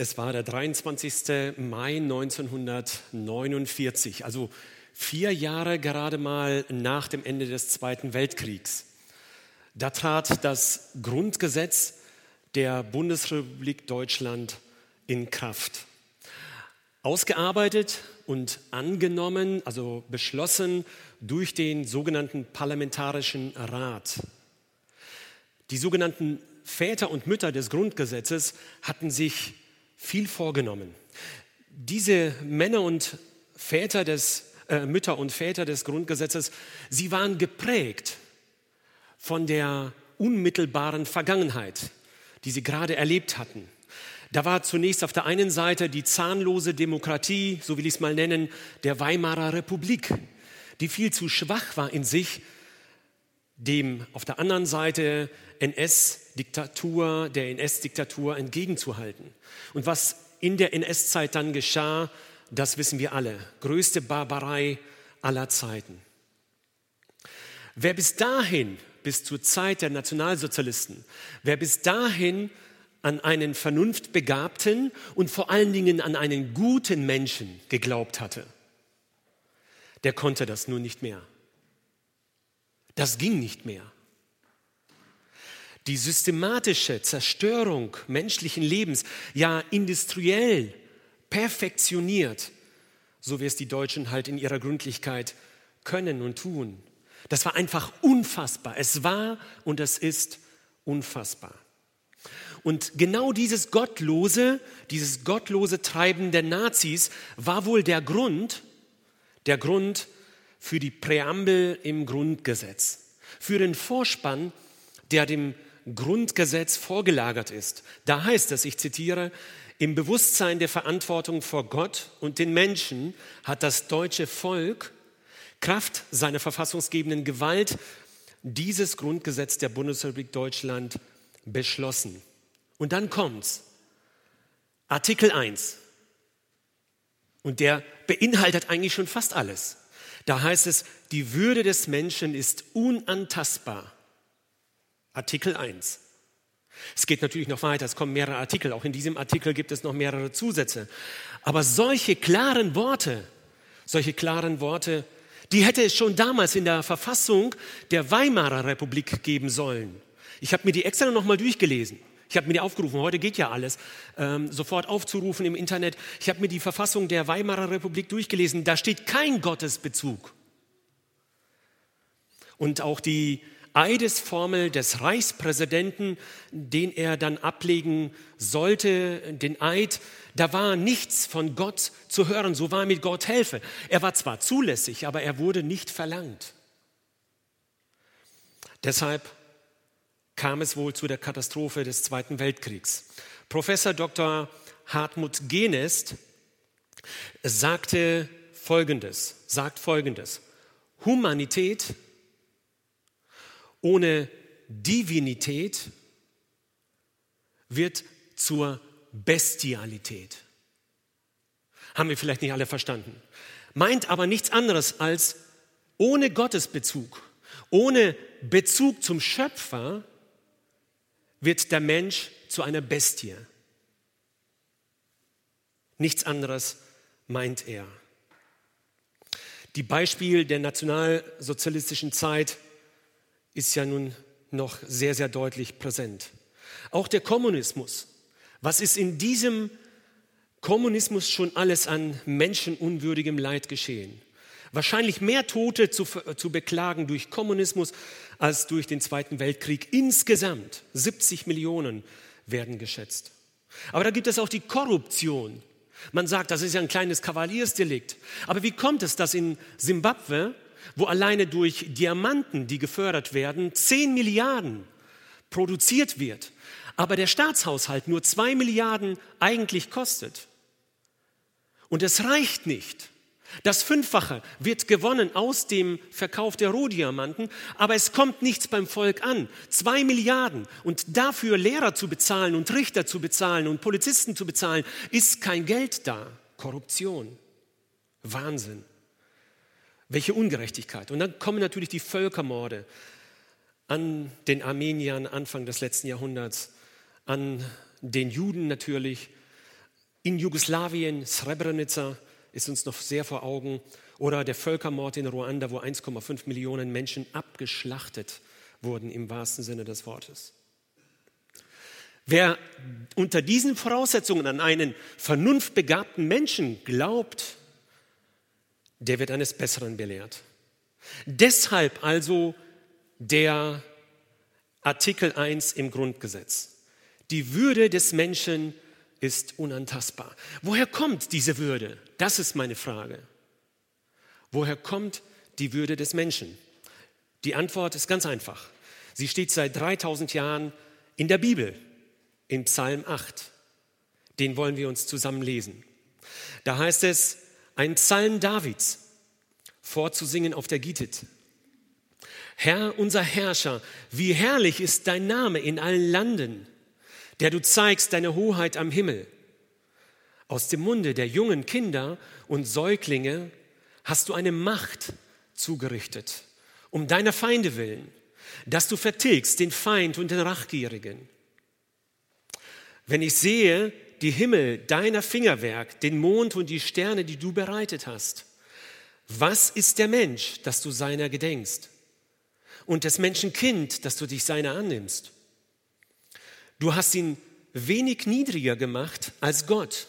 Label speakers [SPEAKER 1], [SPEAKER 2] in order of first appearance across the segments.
[SPEAKER 1] Es war der 23. Mai 1949, also vier Jahre gerade mal nach dem Ende des Zweiten Weltkriegs. Da trat das Grundgesetz der Bundesrepublik Deutschland in Kraft. Ausgearbeitet und angenommen, also beschlossen durch den sogenannten Parlamentarischen Rat. Die sogenannten Väter und Mütter des Grundgesetzes hatten sich viel vorgenommen. Diese Männer und Väter des, äh, Mütter und Väter des Grundgesetzes, sie waren geprägt von der unmittelbaren Vergangenheit, die sie gerade erlebt hatten. Da war zunächst auf der einen Seite die zahnlose Demokratie, so will ich es mal nennen, der Weimarer Republik, die viel zu schwach war in sich, dem auf der anderen Seite NS-Diktatur, der NS-Diktatur entgegenzuhalten. Und was in der NS-Zeit dann geschah, das wissen wir alle. Größte Barbarei aller Zeiten. Wer bis dahin, bis zur Zeit der Nationalsozialisten, wer bis dahin an einen vernunftbegabten und vor allen Dingen an einen guten Menschen geglaubt hatte, der konnte das nur nicht mehr. Das ging nicht mehr. Die systematische Zerstörung menschlichen Lebens, ja industriell perfektioniert, so wie es die Deutschen halt in ihrer Gründlichkeit können und tun. Das war einfach unfassbar. Es war und es ist unfassbar. Und genau dieses gottlose, dieses gottlose Treiben der Nazis war wohl der Grund, der Grund für die Präambel im Grundgesetz, für den Vorspann, der dem Grundgesetz vorgelagert ist. Da heißt es, ich zitiere, im Bewusstsein der Verantwortung vor Gott und den Menschen hat das deutsche Volk Kraft seiner verfassungsgebenden Gewalt dieses Grundgesetz der Bundesrepublik Deutschland beschlossen. Und dann kommt's. Artikel 1. Und der beinhaltet eigentlich schon fast alles. Da heißt es, die Würde des Menschen ist unantastbar. Artikel 1. Es geht natürlich noch weiter, es kommen mehrere Artikel, auch in diesem Artikel gibt es noch mehrere Zusätze. Aber solche klaren Worte, solche klaren Worte, die hätte es schon damals in der Verfassung der Weimarer Republik geben sollen. Ich habe mir die extra noch mal durchgelesen. Ich habe mir die aufgerufen, heute geht ja alles, ähm, sofort aufzurufen im Internet. Ich habe mir die Verfassung der Weimarer Republik durchgelesen. Da steht kein Gottesbezug. Und auch die Eidesformel des Reichspräsidenten, den er dann ablegen sollte, den Eid, da war nichts von Gott zu hören, so war mit Gott helfe. Er war zwar zulässig, aber er wurde nicht verlangt. Deshalb kam es wohl zu der Katastrophe des Zweiten Weltkriegs. Professor Dr. Hartmut Genest sagte Folgendes, sagt Folgendes. Humanität ohne Divinität wird zur Bestialität. Haben wir vielleicht nicht alle verstanden. Meint aber nichts anderes als ohne Gottesbezug, ohne Bezug zum Schöpfer wird der Mensch zu einer Bestie. Nichts anderes meint er. Die Beispiel der nationalsozialistischen Zeit ist ja nun noch sehr, sehr deutlich präsent. Auch der Kommunismus. Was ist in diesem Kommunismus schon alles an menschenunwürdigem Leid geschehen? Wahrscheinlich mehr Tote zu, zu beklagen durch Kommunismus als durch den Zweiten Weltkrieg. Insgesamt 70 Millionen werden geschätzt. Aber da gibt es auch die Korruption. Man sagt, das ist ja ein kleines Kavaliersdelikt. Aber wie kommt es, dass in Simbabwe, wo alleine durch Diamanten, die gefördert werden, 10 Milliarden produziert wird, aber der Staatshaushalt nur 2 Milliarden eigentlich kostet? Und es reicht nicht. Das Fünffache wird gewonnen aus dem Verkauf der Rohdiamanten, aber es kommt nichts beim Volk an. Zwei Milliarden. Und dafür Lehrer zu bezahlen und Richter zu bezahlen und Polizisten zu bezahlen, ist kein Geld da. Korruption. Wahnsinn. Welche Ungerechtigkeit. Und dann kommen natürlich die Völkermorde an den Armeniern Anfang des letzten Jahrhunderts, an den Juden natürlich, In Jugoslawien, Srebrenica ist uns noch sehr vor Augen. Oder der Völkermord in Ruanda, wo 1,5 Millionen Menschen abgeschlachtet wurden im wahrsten Sinne des Wortes. Wer unter diesen Voraussetzungen an einen vernunftbegabten Menschen glaubt, der wird eines Besseren belehrt. Deshalb also der Artikel 1 im Grundgesetz. Die Würde des Menschen ist unantastbar. Woher kommt diese Würde? Das ist meine Frage. Woher kommt die Würde des Menschen? Die Antwort ist ganz einfach. Sie steht seit 3000 Jahren in der Bibel, in Psalm 8. Den wollen wir uns zusammen lesen. Da heißt es, ein Psalm Davids, vorzusingen auf der Gittit. Herr, unser Herrscher, wie herrlich ist dein Name in allen Landen, der du zeigst deine Hoheit am Himmel. Aus dem Munde der jungen Kinder und Säuglinge hast du eine Macht zugerichtet, um deiner Feinde willen, dass du vertilgst den Feind und den Rachgierigen. Wenn ich sehe die Himmel, deiner Fingerwerk, den Mond und die Sterne, die du bereitet hast, was ist der Mensch, dass du seiner gedenkst? Und des Menschen Kind, dass du dich seiner annimmst? Du hast ihn wenig niedriger gemacht als Gott.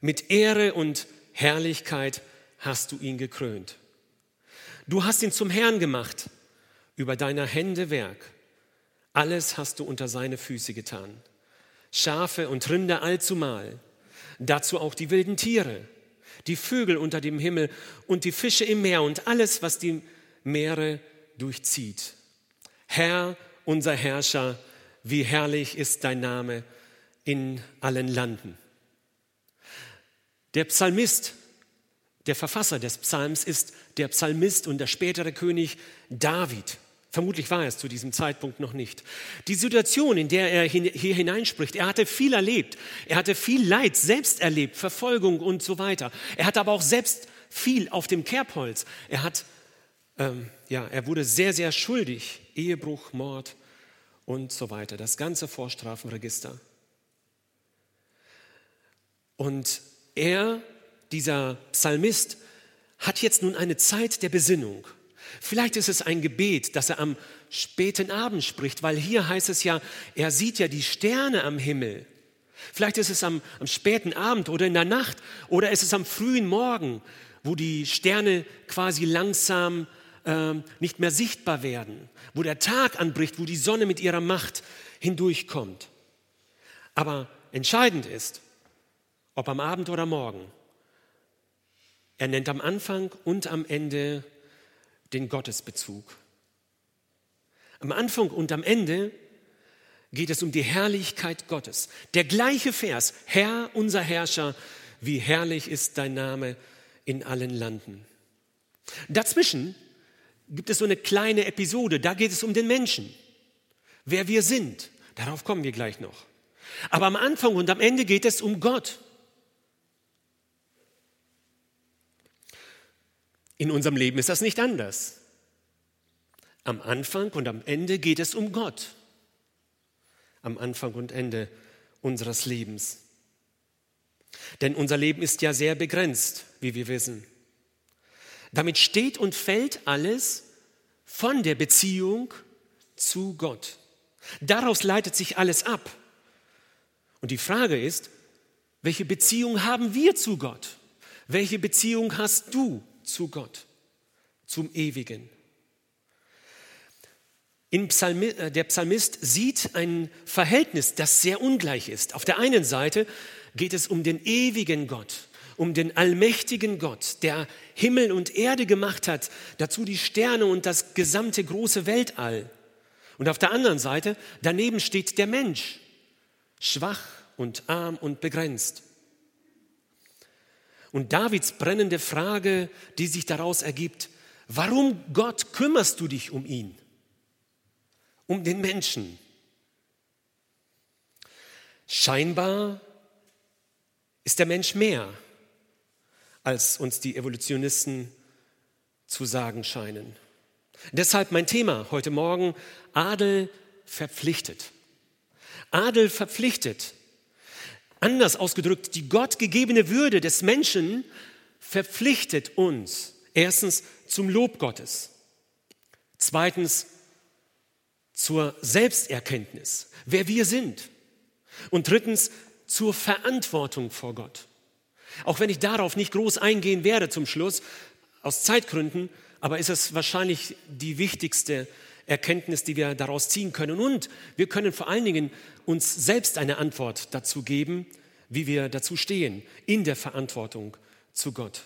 [SPEAKER 1] Mit Ehre und Herrlichkeit hast du ihn gekrönt. Du hast ihn zum Herrn gemacht, über deiner Hände Werk. Alles hast du unter seine Füße getan. Schafe und Rinder allzumal, dazu auch die wilden Tiere, die Vögel unter dem Himmel und die Fische im Meer und alles, was die Meere durchzieht. Herr, unser Herrscher, wie herrlich ist dein Name in allen Landen. Der Psalmist, der Verfasser des Psalms ist der Psalmist und der spätere König David. Vermutlich war er es zu diesem Zeitpunkt noch nicht. Die Situation, in der er hier hineinspricht, er hatte viel erlebt. Er hatte viel Leid selbst erlebt, Verfolgung und so weiter. Er hatte aber auch selbst viel auf dem Kerbholz. Er hat, ähm, ja, er wurde sehr, sehr schuldig. Ehebruch, Mord und so weiter. Das ganze Vorstrafenregister. Und er, dieser Psalmist, hat jetzt nun eine Zeit der Besinnung. Vielleicht ist es ein Gebet, das er am späten Abend spricht, weil hier heißt es ja, er sieht ja die Sterne am Himmel. Vielleicht ist es am, am späten Abend oder in der Nacht oder ist es am frühen Morgen, wo die Sterne quasi langsam äh, nicht mehr sichtbar werden, wo der Tag anbricht, wo die Sonne mit ihrer Macht hindurchkommt. Aber entscheidend ist, ob am Abend oder morgen, er nennt am Anfang und am Ende den Gottesbezug. Am Anfang und am Ende geht es um die Herrlichkeit Gottes. Der gleiche Vers, Herr, unser Herrscher, wie herrlich ist dein Name in allen Landen. Dazwischen gibt es so eine kleine Episode, da geht es um den Menschen, wer wir sind. Darauf kommen wir gleich noch. Aber am Anfang und am Ende geht es um Gott. In unserem Leben ist das nicht anders. Am Anfang und am Ende geht es um Gott. Am Anfang und Ende unseres Lebens. Denn unser Leben ist ja sehr begrenzt, wie wir wissen. Damit steht und fällt alles von der Beziehung zu Gott. Daraus leitet sich alles ab. Und die Frage ist, welche Beziehung haben wir zu Gott? Welche Beziehung hast du zu Gott, zum Ewigen. Psalmi äh, der Psalmist sieht ein Verhältnis, das sehr ungleich ist. Auf der einen Seite geht es um den ewigen Gott, um den allmächtigen Gott, der Himmel und Erde gemacht hat, dazu die Sterne und das gesamte große Weltall. Und auf der anderen Seite, daneben steht der Mensch, schwach und arm und begrenzt. Und Davids brennende Frage, die sich daraus ergibt, warum Gott kümmerst du dich um ihn, um den Menschen? Scheinbar ist der Mensch mehr, als uns die Evolutionisten zu sagen scheinen. Deshalb mein Thema heute Morgen, Adel verpflichtet. Adel verpflichtet. Anders ausgedrückt, die gottgegebene Würde des Menschen verpflichtet uns erstens zum Lob Gottes, zweitens zur Selbsterkenntnis, wer wir sind und drittens zur Verantwortung vor Gott. Auch wenn ich darauf nicht groß eingehen werde zum Schluss, aus Zeitgründen, aber ist es wahrscheinlich die wichtigste Erkenntnis, die wir daraus ziehen können. Und wir können vor allen Dingen uns selbst eine Antwort dazu geben, wie wir dazu stehen, in der Verantwortung zu Gott.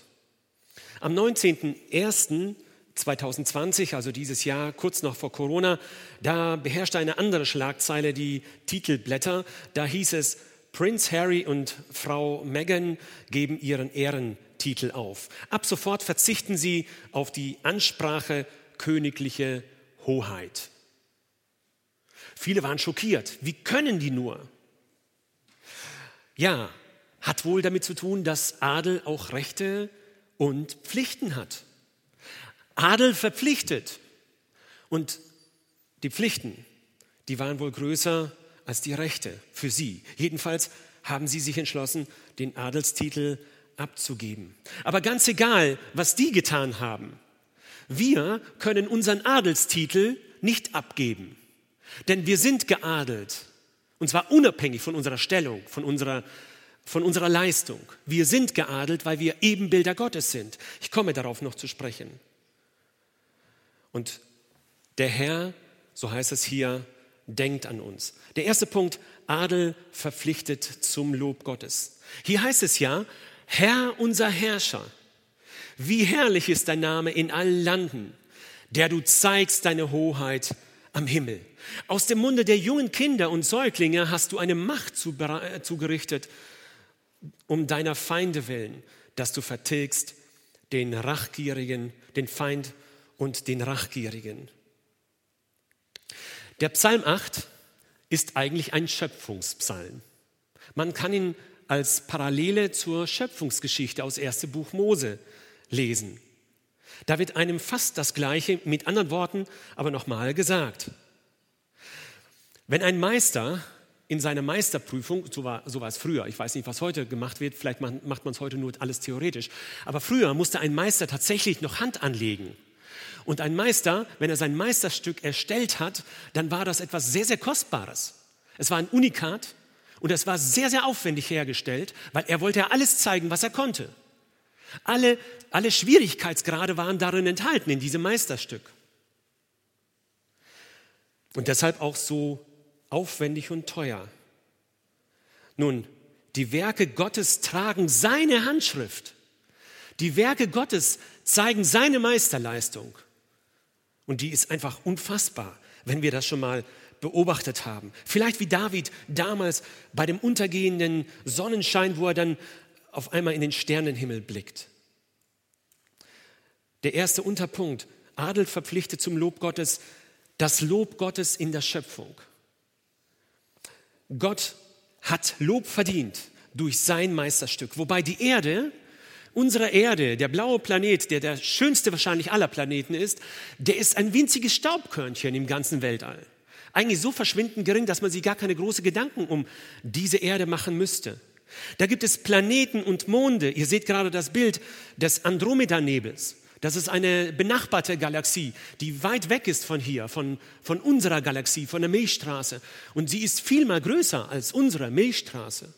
[SPEAKER 1] Am 19.01.2020, also dieses Jahr, kurz noch vor Corona, da beherrschte eine andere Schlagzeile die Titelblätter. Da hieß es, Prince Harry und Frau Meghan geben ihren Ehrentitel auf. Ab sofort verzichten sie auf die Ansprache königliche Hoheit. Viele waren schockiert. Wie können die nur? Ja, hat wohl damit zu tun, dass Adel auch Rechte und Pflichten hat. Adel verpflichtet und die Pflichten, die waren wohl größer als die Rechte für sie. Jedenfalls haben sie sich entschlossen, den Adelstitel abzugeben. Aber ganz egal, was die getan haben, wir können unseren Adelstitel nicht abgeben. Denn wir sind geadelt. Und zwar unabhängig von unserer Stellung, von unserer, von unserer Leistung. Wir sind geadelt, weil wir Ebenbilder Gottes sind. Ich komme darauf noch zu sprechen. Und der Herr, so heißt es hier, denkt an uns. Der erste Punkt, Adel verpflichtet zum Lob Gottes. Hier heißt es ja, Herr unser Herrscher. Wie herrlich ist dein Name in allen Landen, der du zeigst deine Hoheit am Himmel. Aus dem Munde der jungen Kinder und Säuglinge hast du eine Macht äh, zugerichtet, um deiner Feinde willen, dass du vertilgst den Rachgierigen, den Feind und den Rachgierigen. Der Psalm 8 ist eigentlich ein Schöpfungspsalm. Man kann ihn als Parallele zur Schöpfungsgeschichte aus 1. Buch Mose lesen. Da wird einem fast das Gleiche mit anderen Worten aber nochmal gesagt. Wenn ein Meister in seiner Meisterprüfung, so war, so war es früher, ich weiß nicht, was heute gemacht wird, vielleicht macht man es heute nur alles theoretisch, aber früher musste ein Meister tatsächlich noch Hand anlegen. Und ein Meister, wenn er sein Meisterstück erstellt hat, dann war das etwas sehr, sehr Kostbares. Es war ein Unikat und es war sehr, sehr aufwendig hergestellt, weil er wollte ja alles zeigen, was er konnte. Alle, alle Schwierigkeitsgrade waren darin enthalten, in diesem Meisterstück. Und deshalb auch so aufwendig und teuer. Nun, die Werke Gottes tragen seine Handschrift. Die Werke Gottes zeigen seine Meisterleistung. Und die ist einfach unfassbar, wenn wir das schon mal beobachtet haben. Vielleicht wie David damals bei dem untergehenden Sonnenschein, wo er dann auf einmal in den Sternenhimmel blickt. Der erste Unterpunkt, Adel verpflichtet zum Lob Gottes, das Lob Gottes in der Schöpfung. Gott hat Lob verdient durch sein Meisterstück, wobei die Erde, unsere Erde, der blaue Planet, der der schönste wahrscheinlich aller Planeten ist, der ist ein winziges Staubkörnchen im ganzen Weltall. Eigentlich so verschwindend gering, dass man sich gar keine großen Gedanken um diese Erde machen müsste. Da gibt es Planeten und Monde. Ihr seht gerade das Bild des Andromeda-Nebels. Das ist eine benachbarte Galaxie, die weit weg ist von hier, von, von unserer Galaxie, von der Milchstraße. Und sie ist viel mal größer als unsere Milchstraße.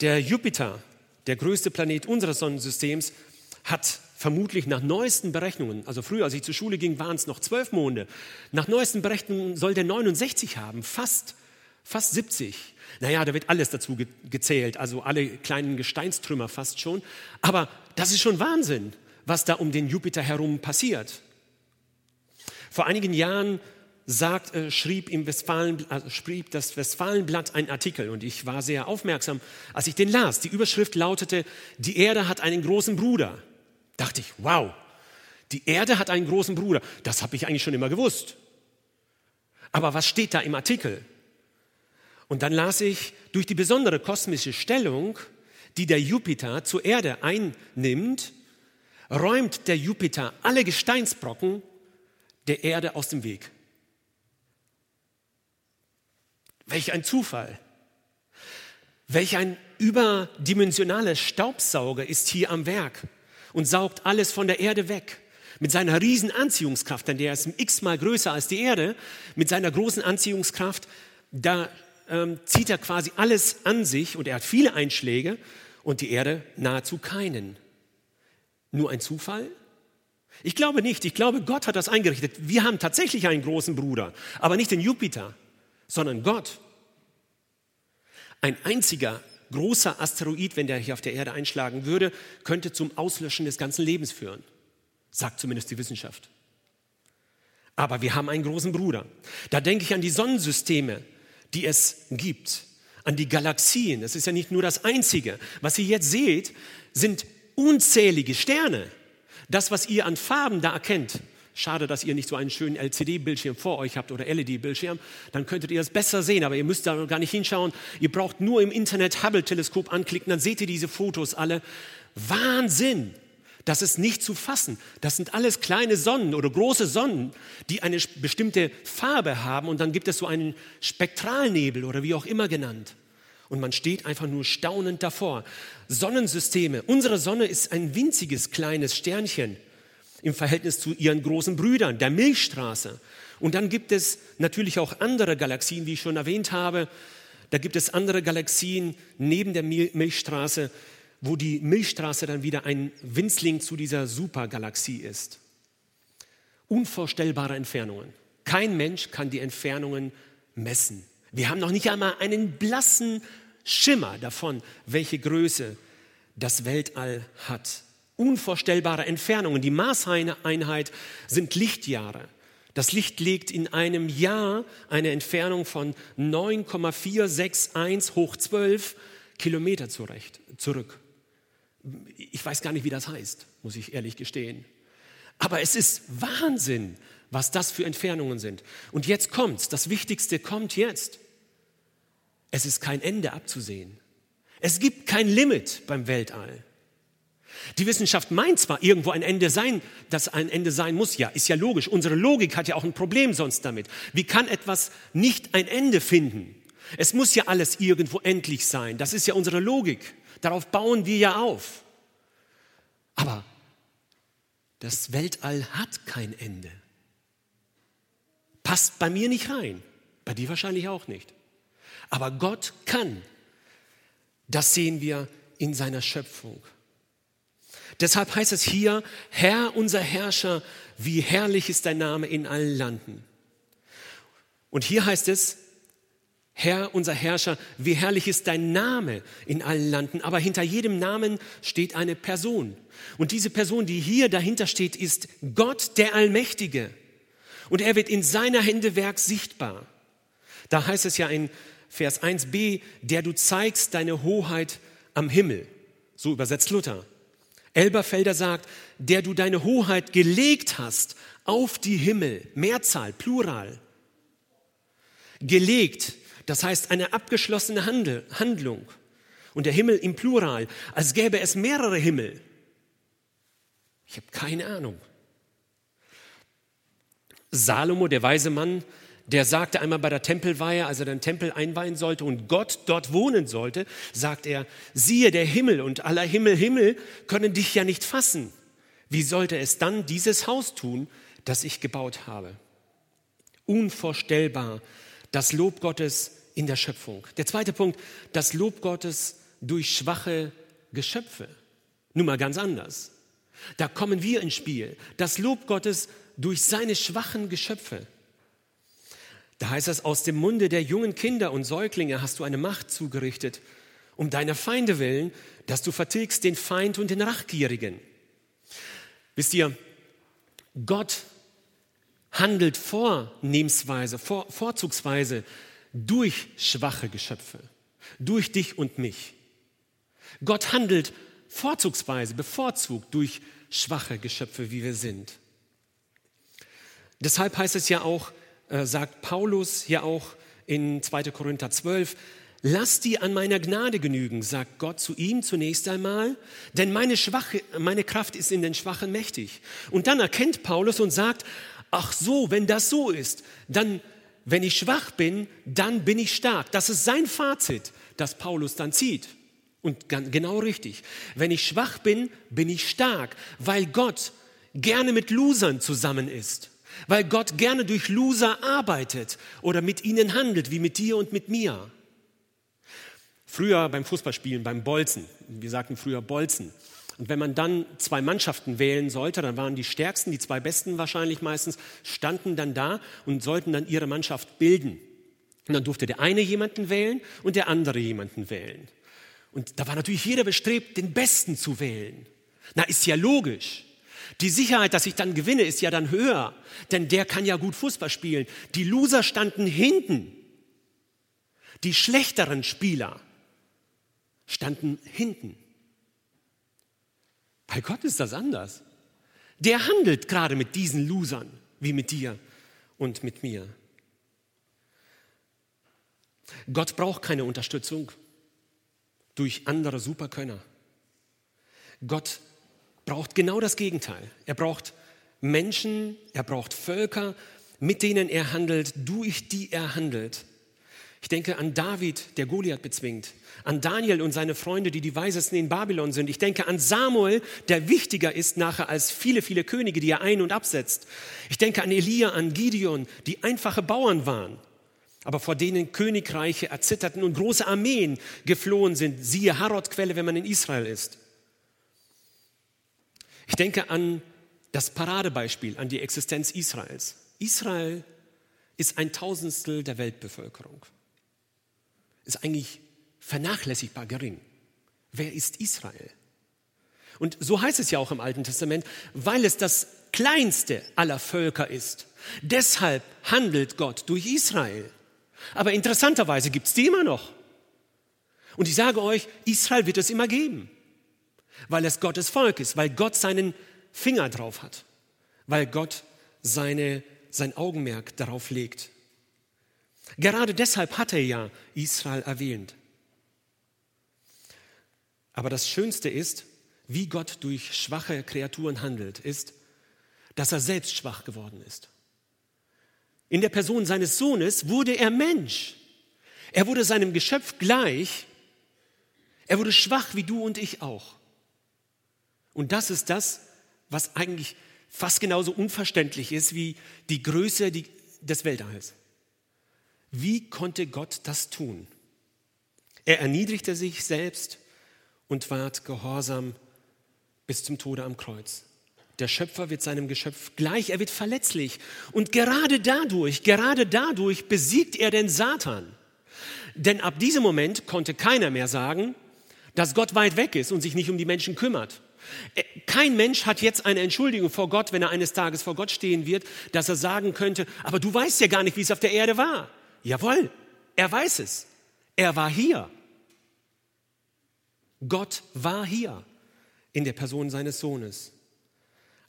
[SPEAKER 1] Der Jupiter, der größte Planet unseres Sonnensystems, hat vermutlich nach neuesten Berechnungen, also früher, als ich zur Schule ging, waren es noch zwölf Monde. Nach neuesten Berechnungen soll der 69 haben, fast, fast 70. Naja, da wird alles dazu gezählt, also alle kleinen Gesteinstrümmer fast schon. Aber das ist schon Wahnsinn, was da um den Jupiter herum passiert. Vor einigen Jahren sagt, äh, schrieb, im Westfalen, äh, schrieb das Westfalenblatt einen Artikel und ich war sehr aufmerksam, als ich den las. Die Überschrift lautete, die Erde hat einen großen Bruder. Dachte ich, wow, die Erde hat einen großen Bruder. Das habe ich eigentlich schon immer gewusst. Aber was steht da im Artikel? Und dann las ich, durch die besondere kosmische Stellung, die der Jupiter zur Erde einnimmt, räumt der Jupiter alle Gesteinsbrocken der Erde aus dem Weg. Welch ein Zufall. Welch ein überdimensionaler Staubsauger ist hier am Werk und saugt alles von der Erde weg. Mit seiner riesen Anziehungskraft, denn der ist x-mal größer als die Erde, mit seiner großen Anziehungskraft, da ähm, zieht er quasi alles an sich und er hat viele Einschläge und die Erde nahezu keinen. Nur ein Zufall? Ich glaube nicht. Ich glaube, Gott hat das eingerichtet. Wir haben tatsächlich einen großen Bruder, aber nicht den Jupiter, sondern Gott. Ein einziger großer Asteroid, wenn der hier auf der Erde einschlagen würde, könnte zum Auslöschen des ganzen Lebens führen, sagt zumindest die Wissenschaft. Aber wir haben einen großen Bruder. Da denke ich an die Sonnensysteme, die es gibt, an die Galaxien. Das ist ja nicht nur das Einzige. Was ihr jetzt seht, sind unzählige Sterne. Das, was ihr an Farben da erkennt, Schade, dass ihr nicht so einen schönen LCD-Bildschirm vor euch habt oder LED-Bildschirm. Dann könntet ihr es besser sehen, aber ihr müsst da gar nicht hinschauen. Ihr braucht nur im Internet Hubble-Teleskop anklicken, dann seht ihr diese Fotos alle. Wahnsinn! Das ist nicht zu fassen. Das sind alles kleine Sonnen oder große Sonnen, die eine bestimmte Farbe haben und dann gibt es so einen Spektralnebel oder wie auch immer genannt. Und man steht einfach nur staunend davor. Sonnensysteme. Unsere Sonne ist ein winziges kleines Sternchen im Verhältnis zu ihren großen Brüdern, der Milchstraße. Und dann gibt es natürlich auch andere Galaxien, wie ich schon erwähnt habe. Da gibt es andere Galaxien neben der Milchstraße, wo die Milchstraße dann wieder ein Winzling zu dieser Supergalaxie ist. Unvorstellbare Entfernungen. Kein Mensch kann die Entfernungen messen. Wir haben noch nicht einmal einen blassen Schimmer davon, welche Größe das Weltall hat unvorstellbare Entfernungen. Die Maßeinheit sind Lichtjahre. Das Licht legt in einem Jahr eine Entfernung von 9,461 hoch 12 Kilometer zurecht, zurück. Ich weiß gar nicht, wie das heißt, muss ich ehrlich gestehen. Aber es ist Wahnsinn, was das für Entfernungen sind. Und jetzt kommt's, das Wichtigste kommt jetzt. Es ist kein Ende abzusehen. Es gibt kein Limit beim Weltall. Die Wissenschaft meint zwar irgendwo ein Ende sein, dass ein Ende sein muss, ja, ist ja logisch. Unsere Logik hat ja auch ein Problem sonst damit. Wie kann etwas nicht ein Ende finden? Es muss ja alles irgendwo endlich sein. Das ist ja unsere Logik. Darauf bauen wir ja auf. Aber das Weltall hat kein Ende. Passt bei mir nicht rein. Bei dir wahrscheinlich auch nicht. Aber Gott kann. Das sehen wir in seiner Schöpfung. Deshalb heißt es hier, Herr unser Herrscher, wie herrlich ist dein Name in allen Landen. Und hier heißt es, Herr unser Herrscher, wie herrlich ist dein Name in allen Landen. Aber hinter jedem Namen steht eine Person. Und diese Person, die hier dahinter steht, ist Gott der Allmächtige. Und er wird in seiner Hände Werk sichtbar. Da heißt es ja in Vers 1b, der du zeigst deine Hoheit am Himmel. So übersetzt Luther. Elberfelder sagt, der du deine Hoheit gelegt hast auf die Himmel, Mehrzahl, Plural. Gelegt, das heißt eine abgeschlossene Handlung. Und der Himmel im Plural, als gäbe es mehrere Himmel. Ich habe keine Ahnung. Salomo, der weise Mann, der sagte einmal bei der Tempelweihe, als er den Tempel einweihen sollte und Gott dort wohnen sollte, sagt er, siehe, der Himmel und aller Himmel, Himmel können dich ja nicht fassen. Wie sollte es dann dieses Haus tun, das ich gebaut habe? Unvorstellbar, das Lob Gottes in der Schöpfung. Der zweite Punkt, das Lob Gottes durch schwache Geschöpfe. Nun mal ganz anders. Da kommen wir ins Spiel. Das Lob Gottes durch seine schwachen Geschöpfe. Da heißt es, aus dem Munde der jungen Kinder und Säuglinge hast du eine Macht zugerichtet, um deiner Feinde willen, dass du vertilgst den Feind und den Rachgierigen. Wisst ihr, Gott handelt vornehmsweise, vor, vorzugsweise durch schwache Geschöpfe, durch dich und mich. Gott handelt vorzugsweise, bevorzugt durch schwache Geschöpfe, wie wir sind. Deshalb heißt es ja auch, äh, sagt Paulus hier auch in 2. Korinther 12, Lass dir an meiner Gnade genügen, sagt Gott zu ihm zunächst einmal, denn meine, Schwache, meine Kraft ist in den Schwachen mächtig. Und dann erkennt Paulus und sagt, ach so, wenn das so ist, dann, wenn ich schwach bin, dann bin ich stark. Das ist sein Fazit. das Paulus dann zieht. Und genau richtig. Wenn ich schwach bin, bin ich stark, weil Gott gerne mit Losern zusammen ist. Weil Gott gerne durch Loser arbeitet oder mit ihnen handelt, wie mit dir und mit mir. Früher beim Fußballspielen, beim Bolzen, wir sagten früher Bolzen, und wenn man dann zwei Mannschaften wählen sollte, dann waren die stärksten, die zwei besten wahrscheinlich meistens, standen dann da und sollten dann ihre Mannschaft bilden. Und dann durfte der eine jemanden wählen und der andere jemanden wählen. Und da war natürlich jeder bestrebt, den Besten zu wählen. Na, ist ja logisch. Die Sicherheit, dass ich dann gewinne, ist ja dann höher, denn der kann ja gut Fußball spielen. Die Loser standen hinten. Die schlechteren Spieler standen hinten. Bei Gott ist das anders. Der handelt gerade mit diesen Losern, wie mit dir und mit mir. Gott braucht keine Unterstützung durch andere Superkönner. Gott braucht genau das Gegenteil. Er braucht Menschen, er braucht Völker, mit denen er handelt, durch die er handelt. Ich denke an David, der Goliath bezwingt, an Daniel und seine Freunde, die die Weisesten in Babylon sind. Ich denke an Samuel, der wichtiger ist nachher als viele, viele Könige, die er ein- und absetzt. Ich denke an Elia, an Gideon, die einfache Bauern waren, aber vor denen Königreiche erzitterten und große Armeen geflohen sind. Siehe Harod-Quelle, wenn man in Israel ist. Ich denke an das Paradebeispiel, an die Existenz Israels. Israel ist ein Tausendstel der Weltbevölkerung ist eigentlich vernachlässigbar gering. Wer ist Israel? Und so heißt es ja auch im Alten Testament, weil es das kleinste aller Völker ist. Deshalb handelt Gott durch Israel. Aber interessanterweise gibt es die immer noch. Und ich sage euch, Israel wird es immer geben, weil es Gottes Volk ist, weil Gott seinen Finger drauf hat, weil Gott seine, sein Augenmerk darauf legt. Gerade deshalb hat er ja Israel erwähnt. Aber das Schönste ist, wie Gott durch schwache Kreaturen handelt, ist, dass er selbst schwach geworden ist. In der Person seines Sohnes wurde er Mensch. Er wurde seinem Geschöpf gleich. Er wurde schwach wie du und ich auch. Und das ist das, was eigentlich fast genauso unverständlich ist wie die Größe des Weltalls. Wie konnte Gott das tun? Er erniedrigte sich selbst und ward gehorsam bis zum Tode am Kreuz. Der Schöpfer wird seinem Geschöpf gleich, er wird verletzlich. Und gerade dadurch, gerade dadurch besiegt er den Satan. Denn ab diesem Moment konnte keiner mehr sagen, dass Gott weit weg ist und sich nicht um die Menschen kümmert. Äh, kein Mensch hat jetzt eine Entschuldigung vor Gott, wenn er eines Tages vor Gott stehen wird, dass er sagen könnte, aber du weißt ja gar nicht, wie es auf der Erde war. Jawohl, er weiß es. Er war hier. Gott war hier in der Person seines Sohnes.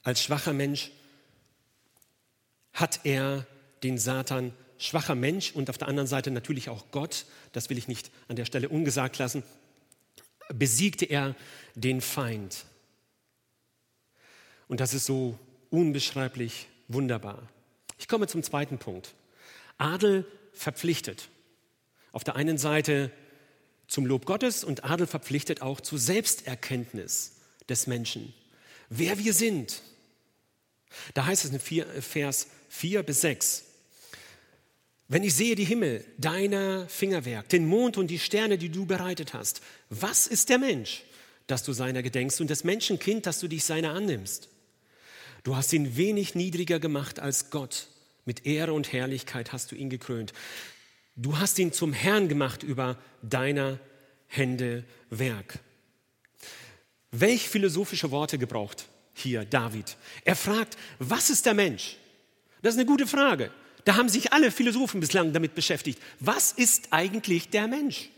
[SPEAKER 1] Als schwacher Mensch hat er den Satan, schwacher Mensch und auf der anderen Seite natürlich auch Gott, das will ich nicht an der Stelle ungesagt lassen, besiegte er den Feind. Und das ist so unbeschreiblich wunderbar. Ich komme zum zweiten Punkt. Adel verpflichtet. Auf der einen Seite zum Lob Gottes und Adel verpflichtet auch zur Selbsterkenntnis des Menschen, wer wir sind. Da heißt es in Vers 4 bis 6, wenn ich sehe die Himmel, deiner Fingerwerk, den Mond und die Sterne, die du bereitet hast, was ist der Mensch, dass du seiner gedenkst und das Menschenkind, dass du dich seiner annimmst? Du hast ihn wenig niedriger gemacht als Gott mit Ehre und Herrlichkeit hast du ihn gekrönt. Du hast ihn zum Herrn gemacht über deiner Hände Werk. Welch philosophische Worte gebraucht hier David? Er fragt, was ist der Mensch? Das ist eine gute Frage. Da haben sich alle Philosophen bislang damit beschäftigt. Was ist eigentlich der Mensch?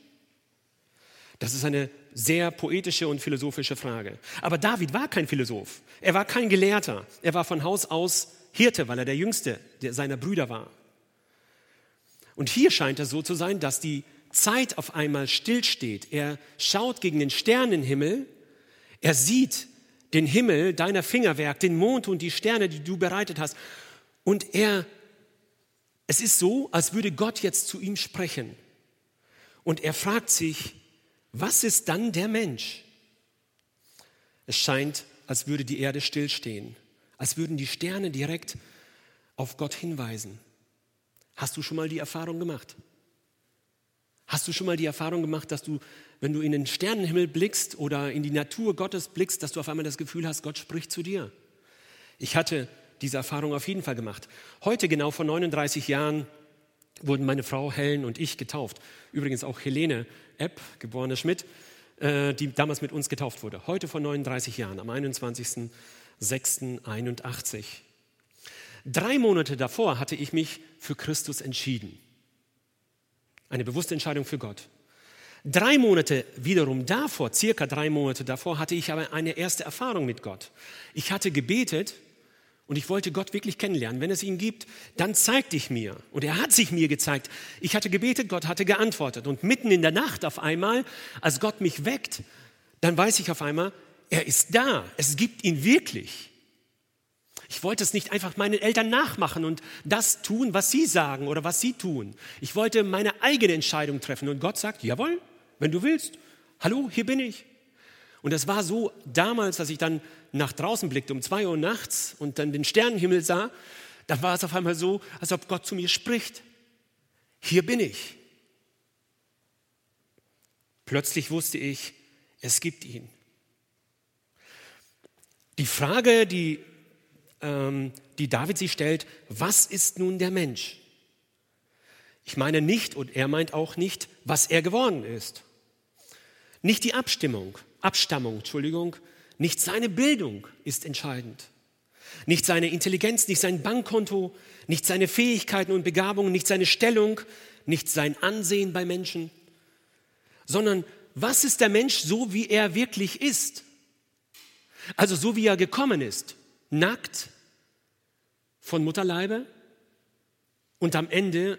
[SPEAKER 1] Das ist eine sehr poetische und philosophische Frage. Aber David war kein Philosoph. Er war kein Gelehrter. Er war von Haus aus Hirte, weil er der jüngste seiner Brüder war. Und hier scheint es so zu sein, dass die Zeit auf einmal stillsteht. Er schaut gegen den Sternenhimmel, er sieht den Himmel, deiner Fingerwerk, den Mond und die Sterne, die du bereitet hast. Und er, es ist so, als würde Gott jetzt zu ihm sprechen. Und er fragt sich, was ist dann der Mensch? Es scheint, als würde die Erde stillstehen, als würden die Sterne direkt auf Gott hinweisen. Hast du schon mal die Erfahrung gemacht? Hast du schon mal die Erfahrung gemacht, dass du, wenn du in den Sternenhimmel blickst oder in die Natur Gottes blickst, dass du auf einmal das Gefühl hast, Gott spricht zu dir? Ich hatte diese Erfahrung auf jeden Fall gemacht. Heute, genau vor 39 Jahren, wurden meine Frau Helen und ich getauft. Übrigens auch Helene Epp, geborene Schmidt, äh, die damals mit uns getauft wurde. Heute vor 39 Jahren, am 21.06.81. Drei Monate davor hatte ich mich für Christus entschieden. Eine bewusste Entscheidung für Gott. Drei Monate wiederum davor, circa drei Monate davor, hatte ich aber eine erste Erfahrung mit Gott. Ich hatte gebetet und ich wollte Gott wirklich kennenlernen. Wenn es ihn gibt, dann zeig dich mir. Und er hat sich mir gezeigt. Ich hatte gebetet, Gott hatte geantwortet. Und mitten in der Nacht auf einmal, als Gott mich weckt, dann weiß ich auf einmal, er ist da. Es gibt ihn wirklich. Ich wollte es nicht einfach meinen Eltern nachmachen und das tun, was sie sagen oder was sie tun. Ich wollte meine eigene Entscheidung treffen. Und Gott sagt, jawohl, wenn du willst. Hallo, hier bin ich. Und das war so damals, als ich dann nach draußen blickte um zwei Uhr nachts und dann den Sternenhimmel sah, dann war es auf einmal so, als ob Gott zu mir spricht. Hier bin ich. Plötzlich wusste ich, es gibt ihn. Die Frage, die, ähm, die David sich stellt, was ist nun der Mensch? Ich meine nicht, und er meint auch nicht, was er geworden ist. Nicht die Abstimmung, Abstammung, Entschuldigung, nicht seine Bildung ist entscheidend. Nicht seine Intelligenz, nicht sein Bankkonto, nicht seine Fähigkeiten und Begabungen, nicht seine Stellung, nicht sein Ansehen bei Menschen, sondern was ist der Mensch so, wie er wirklich ist? Also so, wie er gekommen ist, nackt, von Mutterleibe und am Ende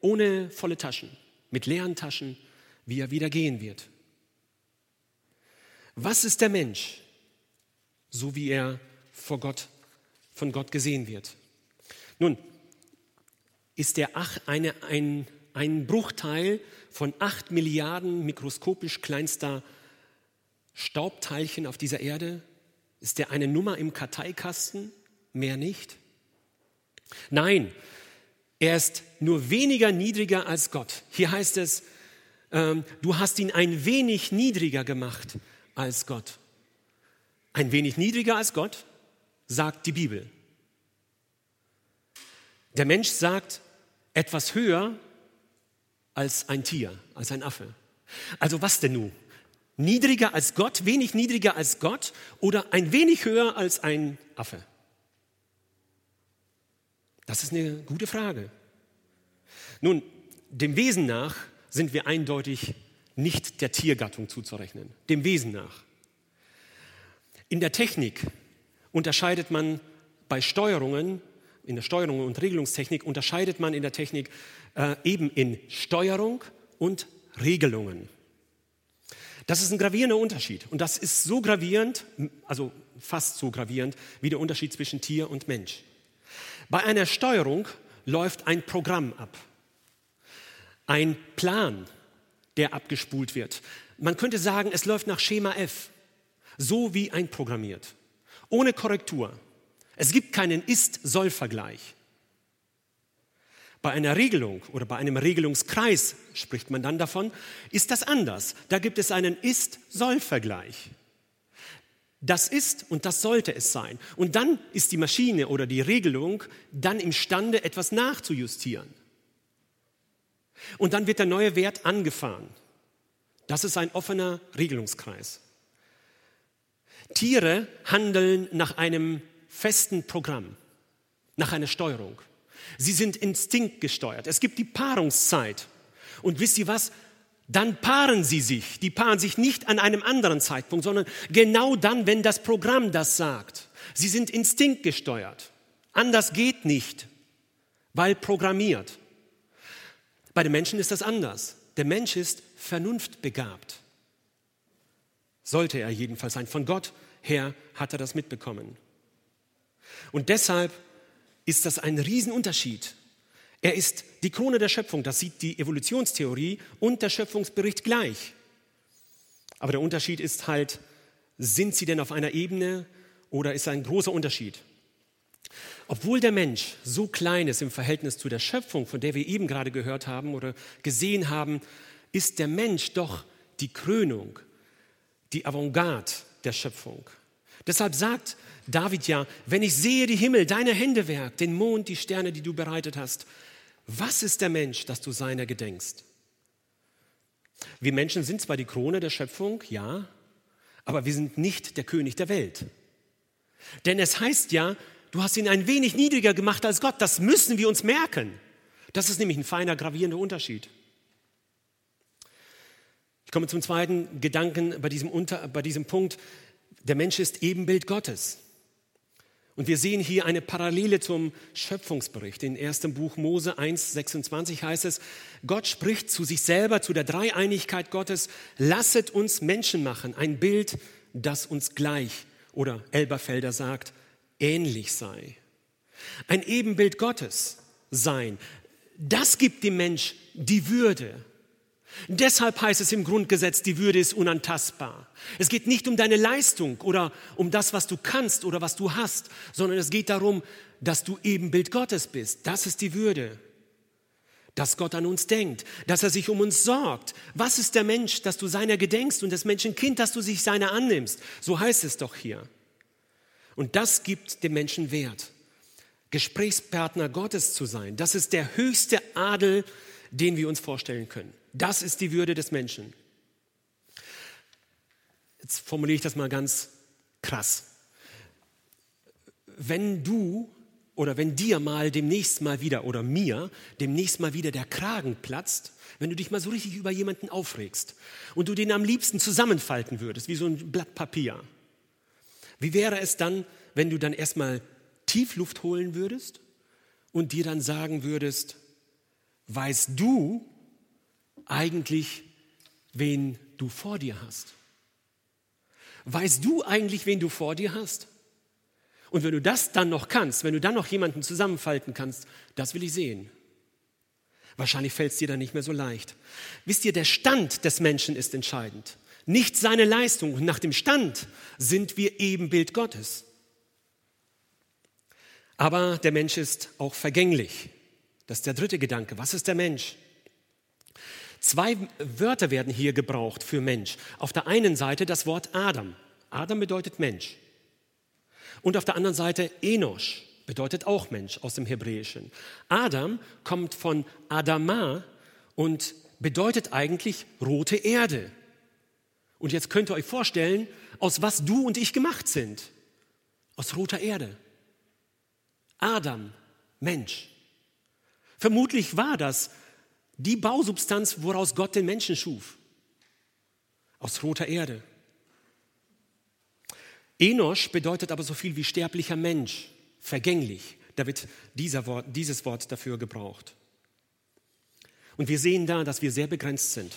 [SPEAKER 1] ohne volle Taschen, mit leeren Taschen, wie er wieder gehen wird. Was ist der Mensch? so wie er vor Gott, von Gott gesehen wird. Nun, ist der Ach eine, ein, ein Bruchteil von acht Milliarden mikroskopisch kleinster Staubteilchen auf dieser Erde? Ist der eine Nummer im Karteikasten? Mehr nicht? Nein, er ist nur weniger niedriger als Gott. Hier heißt es, ähm, du hast ihn ein wenig niedriger gemacht als Gott. Ein wenig niedriger als Gott, sagt die Bibel. Der Mensch sagt etwas höher als ein Tier, als ein Affe. Also was denn nun? Niedriger als Gott, wenig niedriger als Gott oder ein wenig höher als ein Affe? Das ist eine gute Frage. Nun, dem Wesen nach sind wir eindeutig nicht der Tiergattung zuzurechnen. Dem Wesen nach. In der Technik unterscheidet man bei Steuerungen, in der Steuerung und Regelungstechnik unterscheidet man in der Technik äh, eben in Steuerung und Regelungen. Das ist ein gravierender Unterschied. Und das ist so gravierend, also fast so gravierend, wie der Unterschied zwischen Tier und Mensch. Bei einer Steuerung läuft ein Programm ab. Ein Plan, der abgespult wird. Man könnte sagen, es läuft nach Schema F so wie einprogrammiert, ohne Korrektur. Es gibt keinen Ist-Soll-Vergleich. Bei einer Regelung oder bei einem Regelungskreis spricht man dann davon, ist das anders. Da gibt es einen Ist-Soll-Vergleich. Das ist und das sollte es sein. Und dann ist die Maschine oder die Regelung dann imstande, etwas nachzujustieren. Und dann wird der neue Wert angefahren. Das ist ein offener Regelungskreis. Tiere handeln nach einem festen Programm, nach einer Steuerung. Sie sind instinktgesteuert. Es gibt die Paarungszeit. Und wisst ihr was? Dann paaren sie sich. Die paaren sich nicht an einem anderen Zeitpunkt, sondern genau dann, wenn das Programm das sagt. Sie sind instinktgesteuert. Anders geht nicht, weil programmiert. Bei den Menschen ist das anders. Der Mensch ist vernunftbegabt. Sollte er jedenfalls sein. Von Gott her hat er das mitbekommen. Und deshalb ist das ein Riesenunterschied. Er ist die Krone der Schöpfung, das sieht die Evolutionstheorie und der Schöpfungsbericht gleich. Aber der Unterschied ist halt, sind sie denn auf einer Ebene oder ist ein großer Unterschied? Obwohl der Mensch so klein ist im Verhältnis zu der Schöpfung, von der wir eben gerade gehört haben oder gesehen haben, ist der Mensch doch die Krönung, die Avantgarde der Schöpfung. Deshalb sagt David ja, wenn ich sehe die Himmel, deine Händewerk, den Mond, die Sterne, die du bereitet hast, was ist der Mensch, dass du seiner gedenkst? Wir Menschen sind zwar die Krone der Schöpfung, ja, aber wir sind nicht der König der Welt. Denn es heißt ja, du hast ihn ein wenig niedriger gemacht als Gott. Das müssen wir uns merken. Das ist nämlich ein feiner, gravierender Unterschied. Ich komme zum zweiten Gedanken bei diesem, Unter, bei diesem Punkt. Der Mensch ist Ebenbild Gottes. Und wir sehen hier eine Parallele zum Schöpfungsbericht. In 1. Buch Mose 1, 26 heißt es, Gott spricht zu sich selber, zu der Dreieinigkeit Gottes, lasset uns Menschen machen, ein Bild, das uns gleich, oder Elberfelder sagt, ähnlich sei. Ein Ebenbild Gottes sein, das gibt dem Mensch die Würde, Deshalb heißt es im Grundgesetz, die Würde ist unantastbar. Es geht nicht um deine Leistung oder um das, was du kannst oder was du hast, sondern es geht darum, dass du Ebenbild Gottes bist. Das ist die Würde. Dass Gott an uns denkt, dass er sich um uns sorgt. Was ist der Mensch, dass du seiner gedenkst und das Menschenkind, dass du sich seiner annimmst? So heißt es doch hier. Und das gibt dem Menschen Wert. Gesprächspartner Gottes zu sein, das ist der höchste Adel, den wir uns vorstellen können. Das ist die Würde des Menschen. Jetzt formuliere ich das mal ganz krass. Wenn du oder wenn dir mal demnächst mal wieder oder mir demnächst mal wieder der Kragen platzt, wenn du dich mal so richtig über jemanden aufregst und du den am liebsten zusammenfalten würdest, wie so ein Blatt Papier, wie wäre es dann, wenn du dann erstmal Tiefluft holen würdest und dir dann sagen würdest, weißt du, eigentlich, wen du vor dir hast? Weißt du eigentlich, wen du vor dir hast? Und wenn du das dann noch kannst, wenn du dann noch jemanden zusammenfalten kannst, das will ich sehen. Wahrscheinlich fällt es dir dann nicht mehr so leicht. Wisst ihr, der Stand des Menschen ist entscheidend, nicht seine Leistung. Nach dem Stand sind wir Ebenbild Gottes. Aber der Mensch ist auch vergänglich. Das ist der dritte Gedanke. Was ist der Mensch? Zwei Wörter werden hier gebraucht für Mensch. Auf der einen Seite das Wort Adam. Adam bedeutet Mensch. Und auf der anderen Seite Enosch bedeutet auch Mensch aus dem Hebräischen. Adam kommt von Adama und bedeutet eigentlich rote Erde. Und jetzt könnt ihr euch vorstellen, aus was du und ich gemacht sind. Aus roter Erde. Adam, Mensch. Vermutlich war das die Bausubstanz, woraus Gott den Menschen schuf. Aus roter Erde. Enosch bedeutet aber so viel wie sterblicher Mensch, vergänglich. Da wird dieser Wort, dieses Wort dafür gebraucht. Und wir sehen da, dass wir sehr begrenzt sind.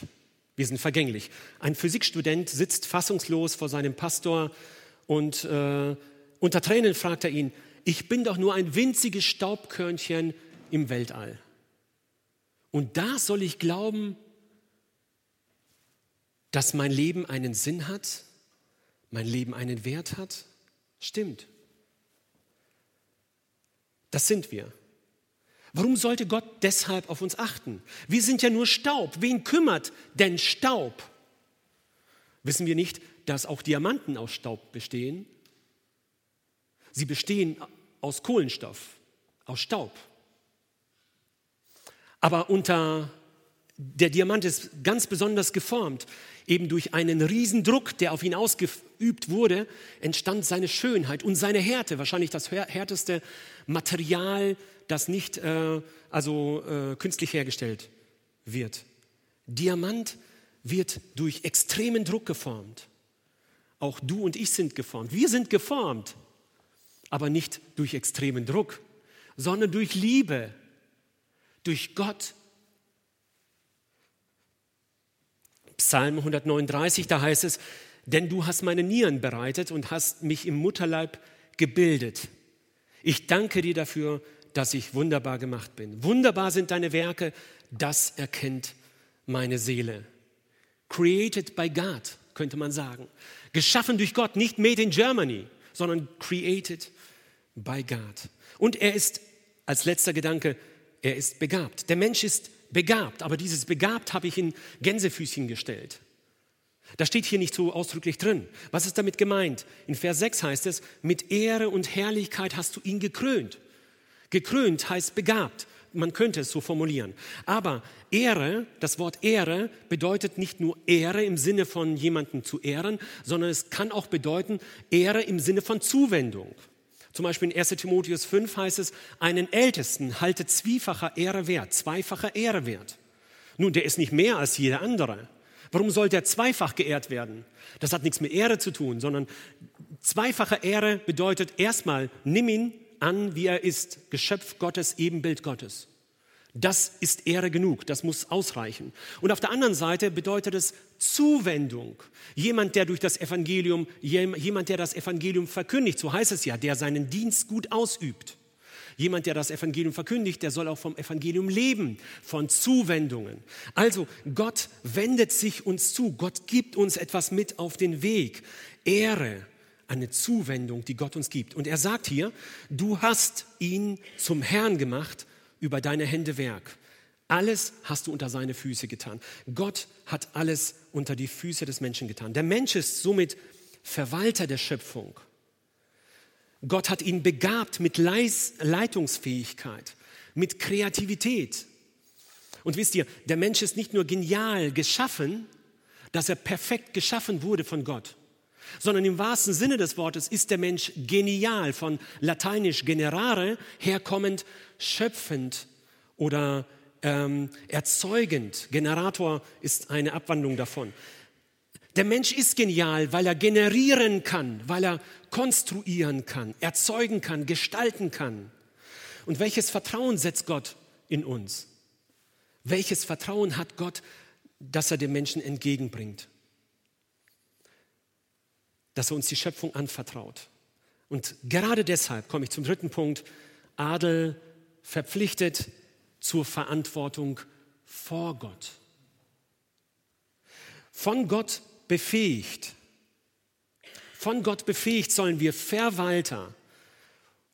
[SPEAKER 1] Wir sind vergänglich. Ein Physikstudent sitzt fassungslos vor seinem Pastor und äh, unter Tränen fragt er ihn, ich bin doch nur ein winziges Staubkörnchen im Weltall. Und da soll ich glauben, dass mein Leben einen Sinn hat, mein Leben einen Wert hat? Stimmt. Das sind wir. Warum sollte Gott deshalb auf uns achten? Wir sind ja nur Staub. Wen kümmert denn Staub? Wissen wir nicht, dass auch Diamanten aus Staub bestehen? Sie bestehen aus Kohlenstoff, aus Staub. Aber unter der Diamant ist ganz besonders geformt. Eben durch einen Riesendruck, der auf ihn ausgeübt wurde, entstand seine Schönheit und seine Härte. Wahrscheinlich das härteste Material, das nicht äh, also äh, künstlich hergestellt wird. Diamant wird durch extremen Druck geformt. Auch du und ich sind geformt. Wir sind geformt, aber nicht durch extremen Druck, sondern durch Liebe, durch Gott. Psalm 139, da heißt es, denn du hast meine Nieren bereitet und hast mich im Mutterleib gebildet. Ich danke dir dafür, dass ich wunderbar gemacht bin. Wunderbar sind deine Werke, das erkennt meine Seele. Created by God, könnte man sagen. Geschaffen durch Gott, nicht made in Germany, sondern created by God. Und er ist, als letzter Gedanke, er ist begabt. Der Mensch ist begabt, aber dieses begabt habe ich in Gänsefüßchen gestellt. Das steht hier nicht so ausdrücklich drin. Was ist damit gemeint? In Vers 6 heißt es, mit Ehre und Herrlichkeit hast du ihn gekrönt. Gekrönt heißt begabt. Man könnte es so formulieren. Aber Ehre, das Wort Ehre bedeutet nicht nur Ehre im Sinne von jemanden zu ehren, sondern es kann auch bedeuten Ehre im Sinne von Zuwendung. Zum Beispiel in 1 Timotheus 5 heißt es, einen Ältesten halte zwiefacher Ehre wert, zweifacher Ehre wert. Nun, der ist nicht mehr als jeder andere. Warum soll der zweifach geehrt werden? Das hat nichts mit Ehre zu tun, sondern zweifache Ehre bedeutet erstmal, nimm ihn an, wie er ist, Geschöpf Gottes, Ebenbild Gottes. Das ist Ehre genug, das muss ausreichen. Und auf der anderen Seite bedeutet es Zuwendung. Jemand, der durch das Evangelium, jemand, der das Evangelium verkündigt, so heißt es ja, der seinen Dienst gut ausübt. Jemand, der das Evangelium verkündigt, der soll auch vom Evangelium leben, von Zuwendungen. Also Gott wendet sich uns zu, Gott gibt uns etwas mit auf den Weg. Ehre, eine Zuwendung, die Gott uns gibt. Und er sagt hier, du hast ihn zum Herrn gemacht über deine Hände Werk. Alles hast du unter seine Füße getan. Gott hat alles unter die Füße des Menschen getan. Der Mensch ist somit Verwalter der Schöpfung. Gott hat ihn begabt mit Leitungsfähigkeit, mit Kreativität. Und wisst ihr, der Mensch ist nicht nur genial geschaffen, dass er perfekt geschaffen wurde von Gott sondern im wahrsten Sinne des Wortes ist der Mensch genial, von lateinisch generare herkommend, schöpfend oder ähm, erzeugend. Generator ist eine Abwandlung davon. Der Mensch ist genial, weil er generieren kann, weil er konstruieren kann, erzeugen kann, gestalten kann. Und welches Vertrauen setzt Gott in uns? Welches Vertrauen hat Gott, dass er dem Menschen entgegenbringt? Dass er uns die Schöpfung anvertraut. Und gerade deshalb komme ich zum dritten Punkt. Adel verpflichtet zur Verantwortung vor Gott. Von Gott befähigt. Von Gott befähigt sollen wir Verwalter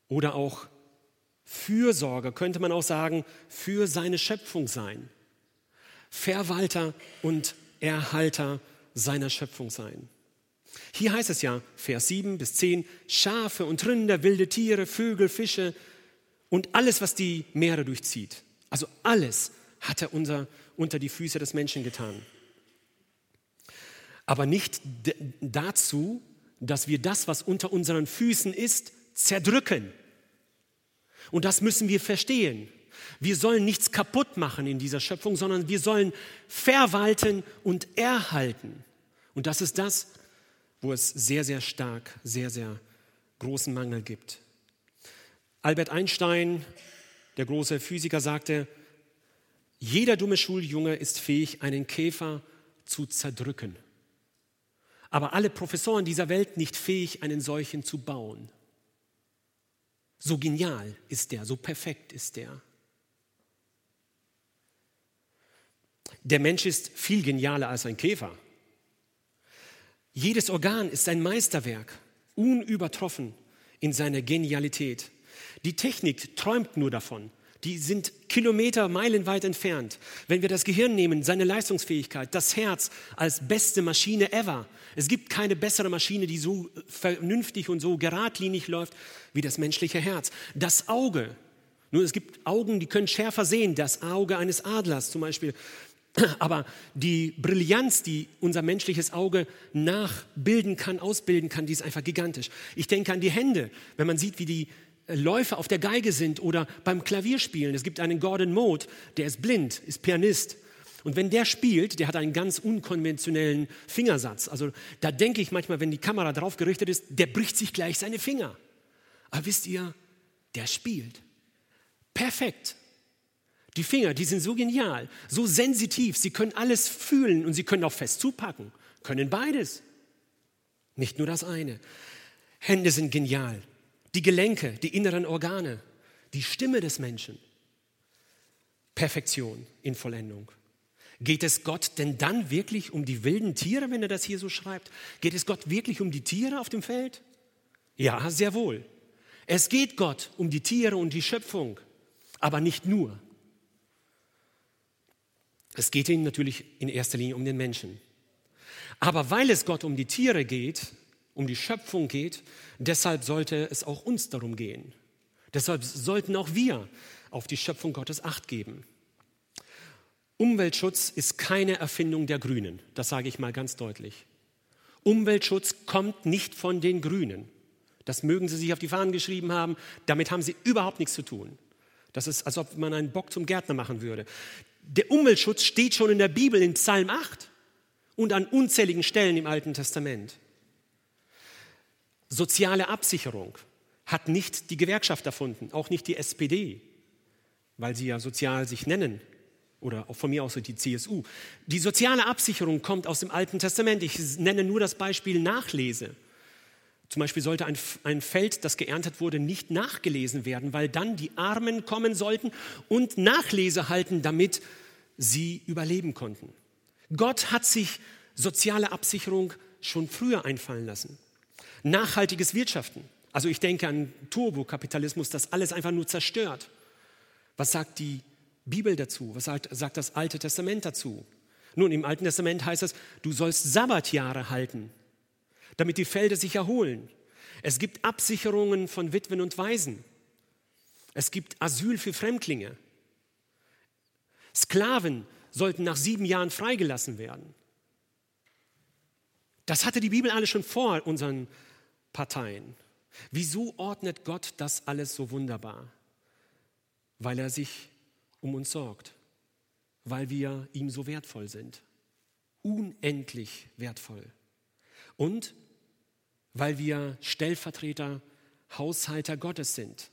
[SPEAKER 1] oder auch Fürsorger, könnte man auch sagen, für seine Schöpfung sein. Verwalter und Erhalter seiner Schöpfung sein. Hier heißt es ja, Vers 7 bis 10, Schafe und Rinder, wilde Tiere, Vögel, Fische und alles, was die Meere durchzieht. Also alles hat er unter, unter die Füße des Menschen getan. Aber nicht dazu, dass wir das, was unter unseren Füßen ist, zerdrücken. Und das müssen wir verstehen. Wir sollen nichts kaputt machen in dieser Schöpfung, sondern wir sollen verwalten und erhalten. Und das ist das, wo es sehr, sehr stark, sehr, sehr großen Mangel gibt. Albert Einstein, der große Physiker, sagte, jeder dumme Schuljunge ist fähig, einen Käfer zu zerdrücken. Aber alle Professoren dieser Welt nicht fähig, einen solchen zu bauen. So genial ist der, so perfekt ist der. Der Mensch ist viel genialer als ein Käfer. Jedes Organ ist ein Meisterwerk, unübertroffen in seiner Genialität. Die Technik träumt nur davon. Die sind Kilometer, Meilen weit entfernt. Wenn wir das Gehirn nehmen, seine Leistungsfähigkeit, das Herz als beste Maschine ever. Es gibt keine bessere Maschine, die so vernünftig und so geradlinig läuft wie das menschliche Herz. Das Auge. Nun, es gibt Augen, die können schärfer sehen. Das Auge eines Adlers zum Beispiel aber die Brillanz, die unser menschliches Auge nachbilden kann, ausbilden kann, die ist einfach gigantisch. Ich denke an die Hände, wenn man sieht, wie die Läufe auf der Geige sind oder beim Klavierspielen. Es gibt einen Gordon Mode, der ist blind, ist Pianist. Und wenn der spielt, der hat einen ganz unkonventionellen Fingersatz. Also da denke ich manchmal, wenn die Kamera drauf gerichtet ist, der bricht sich gleich seine Finger. Aber wisst ihr, der spielt. Perfekt. Die Finger, die sind so genial, so sensitiv, sie können alles fühlen und sie können auch fest zupacken, können beides. Nicht nur das eine. Hände sind genial. Die Gelenke, die inneren Organe, die Stimme des Menschen. Perfektion in Vollendung. Geht es Gott denn dann wirklich um die wilden Tiere, wenn er das hier so schreibt? Geht es Gott wirklich um die Tiere auf dem Feld? Ja, sehr wohl. Es geht Gott um die Tiere und die Schöpfung, aber nicht nur. Es geht ihm natürlich in erster Linie um den Menschen. Aber weil es Gott um die Tiere geht, um die Schöpfung geht, deshalb sollte es auch uns darum gehen. Deshalb sollten auch wir auf die Schöpfung Gottes acht geben. Umweltschutz ist keine Erfindung der Grünen, das sage ich mal ganz deutlich. Umweltschutz kommt nicht von den Grünen. Das mögen sie sich auf die Fahnen geschrieben haben, damit haben sie überhaupt nichts zu tun. Das ist, als ob man einen Bock zum Gärtner machen würde. Der Umweltschutz steht schon in der Bibel in Psalm 8 und an unzähligen Stellen im Alten Testament. Soziale Absicherung hat nicht die Gewerkschaft erfunden, auch nicht die SPD, weil sie ja sozial sich nennen oder auch von mir aus die CSU. Die soziale Absicherung kommt aus dem Alten Testament. Ich nenne nur das Beispiel Nachlese. Zum Beispiel sollte ein, ein Feld, das geerntet wurde, nicht nachgelesen werden, weil dann die Armen kommen sollten und Nachlese halten, damit sie überleben konnten. Gott hat sich soziale Absicherung schon früher einfallen lassen. Nachhaltiges Wirtschaften. Also ich denke an Turbokapitalismus, das alles einfach nur zerstört. Was sagt die Bibel dazu? Was sagt, sagt das Alte Testament dazu? Nun, im Alten Testament heißt es, du sollst Sabbatjahre halten, damit die Felder sich erholen. Es gibt Absicherungen von Witwen und Waisen. Es gibt Asyl für Fremdlinge. Sklaven sollten nach sieben Jahren freigelassen werden. Das hatte die Bibel alles schon vor unseren Parteien. Wieso ordnet Gott das alles so wunderbar? Weil er sich um uns sorgt, weil wir ihm so wertvoll sind, unendlich wertvoll. Und weil wir Stellvertreter, Haushalter Gottes sind.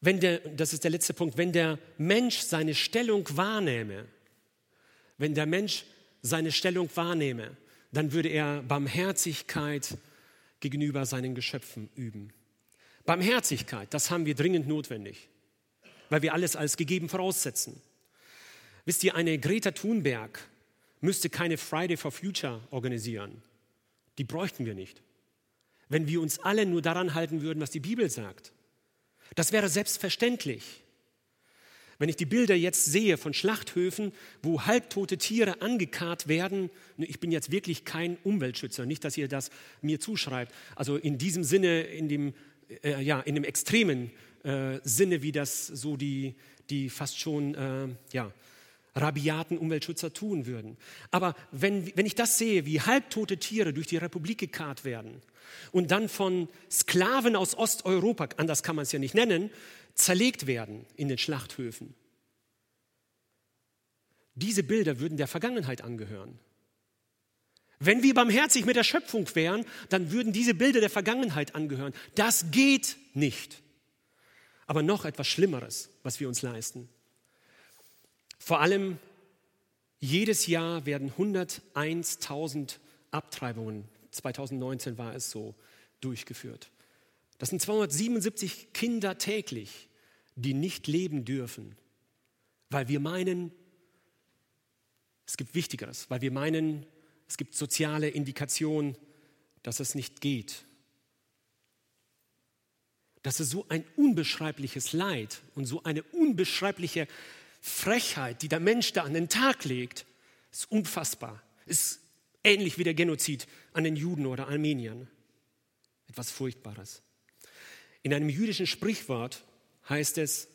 [SPEAKER 1] Wenn der, das ist der letzte Punkt, wenn der Mensch seine Stellung wahrnehme, wenn der Mensch seine Stellung wahrnehme, dann würde er Barmherzigkeit gegenüber seinen Geschöpfen üben. Barmherzigkeit, das haben wir dringend notwendig weil wir alles als gegeben voraussetzen. Wisst ihr, eine Greta Thunberg müsste keine Friday for Future organisieren. Die bräuchten wir nicht. Wenn wir uns alle nur daran halten würden, was die Bibel sagt. Das wäre selbstverständlich. Wenn ich die Bilder jetzt sehe von Schlachthöfen, wo halbtote Tiere angekarrt werden, ich bin jetzt wirklich kein Umweltschützer, nicht, dass ihr das mir zuschreibt. Also in diesem Sinne, in dem, äh, ja, in dem extremen äh, Sinne, wie das so die, die fast schon äh, ja, rabiaten Umweltschützer tun würden. Aber wenn, wenn ich das sehe, wie halbtote Tiere durch die Republik gekarrt werden und dann von Sklaven aus Osteuropa, anders kann man es ja nicht nennen, zerlegt werden in den Schlachthöfen. Diese Bilder würden der Vergangenheit angehören. Wenn wir barmherzig mit der Schöpfung wären, dann würden diese Bilder der Vergangenheit angehören. Das geht nicht. Aber noch etwas Schlimmeres, was wir uns leisten. Vor allem jedes Jahr werden 101.000 Abtreibungen, 2019 war es so, durchgeführt. Das sind 277 Kinder täglich, die nicht leben dürfen, weil wir meinen, es gibt Wichtigeres, weil wir meinen, es gibt soziale Indikationen, dass es nicht geht. Das ist so ein unbeschreibliches Leid und so eine unbeschreibliche Frechheit, die der Mensch da an den Tag legt, ist unfassbar. Ist ähnlich wie der Genozid an den Juden oder Armeniern. Etwas Furchtbares. In einem jüdischen Sprichwort heißt es,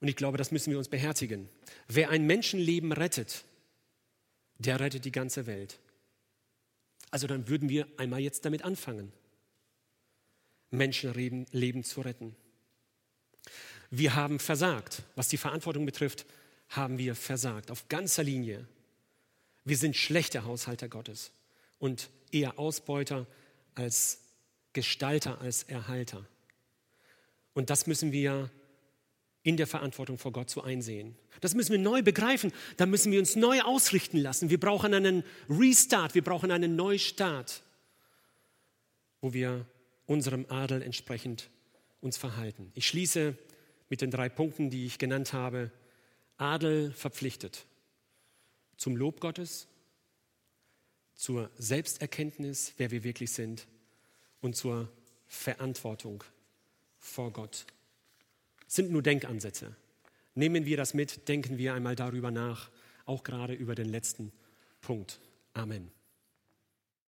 [SPEAKER 1] und ich glaube, das müssen wir uns beherzigen, wer ein Menschenleben rettet, der rettet die ganze Welt. Also dann würden wir einmal jetzt damit anfangen. Menschenleben zu retten. Wir haben versagt. Was die Verantwortung betrifft, haben wir versagt. Auf ganzer Linie. Wir sind schlechte Haushalter Gottes und eher Ausbeuter als Gestalter, als Erhalter. Und das müssen wir in der Verantwortung vor Gott so einsehen. Das müssen wir neu begreifen. Da müssen wir uns neu ausrichten lassen. Wir brauchen einen Restart, wir brauchen einen Neustart, wo wir unserem Adel entsprechend uns verhalten. Ich schließe mit den drei Punkten, die ich genannt habe. Adel verpflichtet zum Lob Gottes, zur Selbsterkenntnis, wer wir wirklich sind und zur Verantwortung vor Gott. Das sind nur Denkansätze. Nehmen wir das mit, denken wir einmal darüber nach, auch gerade über den letzten Punkt. Amen.